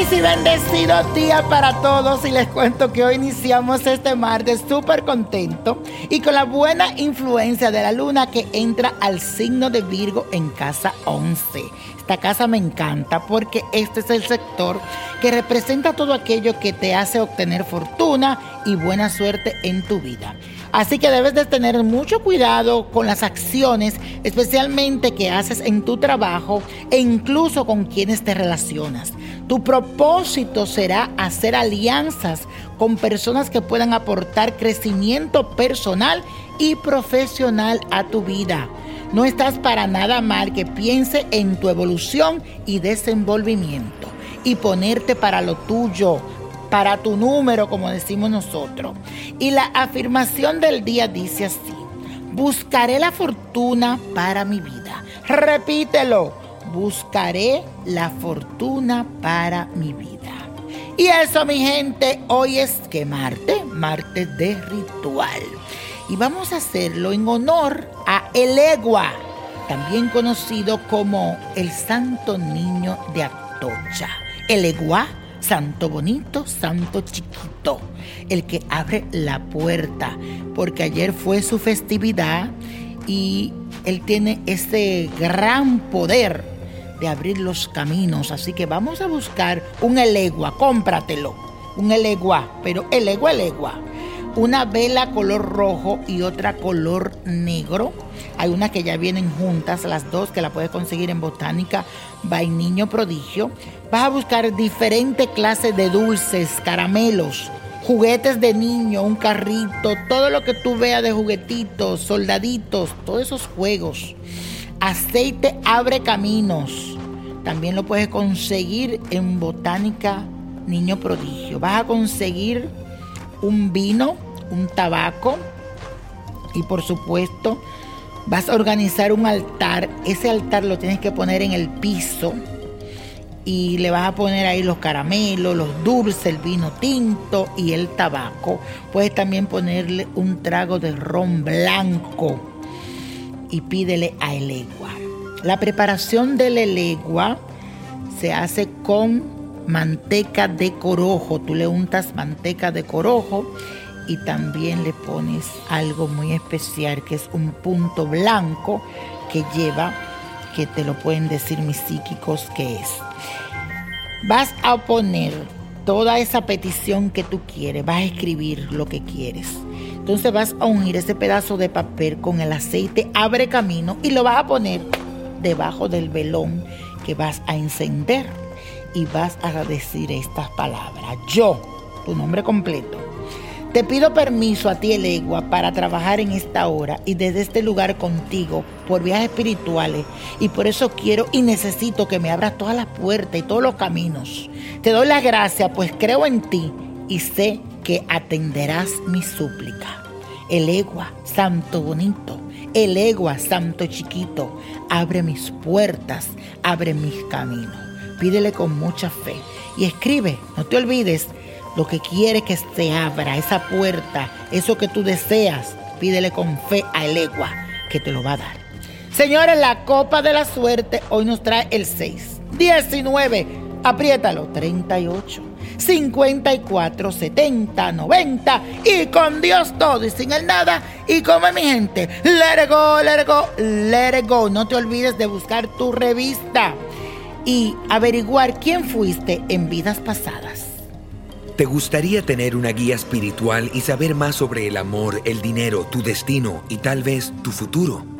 Feliz y bendecido día para todos y les cuento que hoy iniciamos este martes súper contento y con la buena influencia de la luna que entra al signo de Virgo en casa 11. Esta casa me encanta porque este es el sector que representa todo aquello que te hace obtener fortuna y buena suerte en tu vida. Así que debes de tener mucho cuidado con las acciones, especialmente que haces en tu trabajo e incluso con quienes te relacionas. Tu propósito será hacer alianzas con personas que puedan aportar crecimiento personal y profesional a tu vida. No estás para nada mal que piense en tu evolución y desenvolvimiento y ponerte para lo tuyo, para tu número, como decimos nosotros. Y la afirmación del día dice así, buscaré la fortuna para mi vida. Repítelo, buscaré la fortuna para mi vida. Y eso, mi gente, hoy es que Marte, Marte de ritual. Y vamos a hacerlo en honor a Elegua, también conocido como el Santo Niño de Atocha. Elegua santo bonito, santo chiquito, el que abre la puerta, porque ayer fue su festividad y él tiene ese gran poder de abrir los caminos. Así que vamos a buscar un elegua, cómpratelo, un elegua, pero elegua, elegua una vela color rojo y otra color negro. Hay una que ya vienen juntas, las dos que la puedes conseguir en Botánica by Niño Prodigio. Vas a buscar diferentes clases de dulces, caramelos, juguetes de niño, un carrito, todo lo que tú veas de juguetitos, soldaditos, todos esos juegos. Aceite abre caminos. También lo puedes conseguir en Botánica Niño Prodigio. Vas a conseguir un vino, un tabaco y por supuesto vas a organizar un altar. Ese altar lo tienes que poner en el piso y le vas a poner ahí los caramelos, los dulces, el vino tinto y el tabaco. Puedes también ponerle un trago de ron blanco y pídele a Elegua. La preparación del Elegua se hace con manteca de corojo. Tú le untas manteca de corojo y también le pones algo muy especial que es un punto blanco que lleva, que te lo pueden decir mis psíquicos que es. Vas a poner toda esa petición que tú quieres, vas a escribir lo que quieres. Entonces vas a unir ese pedazo de papel con el aceite, abre camino y lo vas a poner debajo del velón que vas a encender y vas a decir estas palabras. Yo, tu nombre completo, te pido permiso a ti, Elegua, para trabajar en esta hora y desde este lugar contigo por viajes espirituales. Y por eso quiero y necesito que me abras todas las puertas y todos los caminos. Te doy las gracias, pues creo en ti y sé que atenderás mi súplica. Elegua, santo bonito, Elegua, santo chiquito, abre mis puertas, abre mis caminos. Pídele con mucha fe. Y escribe, no te olvides lo que quiere que se abra, esa puerta, eso que tú deseas, pídele con fe a Elegua que te lo va a dar. Señores, la copa de la suerte hoy nos trae el 6, 19, apriétalo, 38. 54, 70, 90 y con Dios todo y sin el nada y como mi gente, let it go, let go, let go. No te olvides de buscar tu revista y averiguar quién fuiste en vidas pasadas. ¿Te gustaría tener una guía espiritual y saber más sobre el amor, el dinero, tu destino y tal vez tu futuro?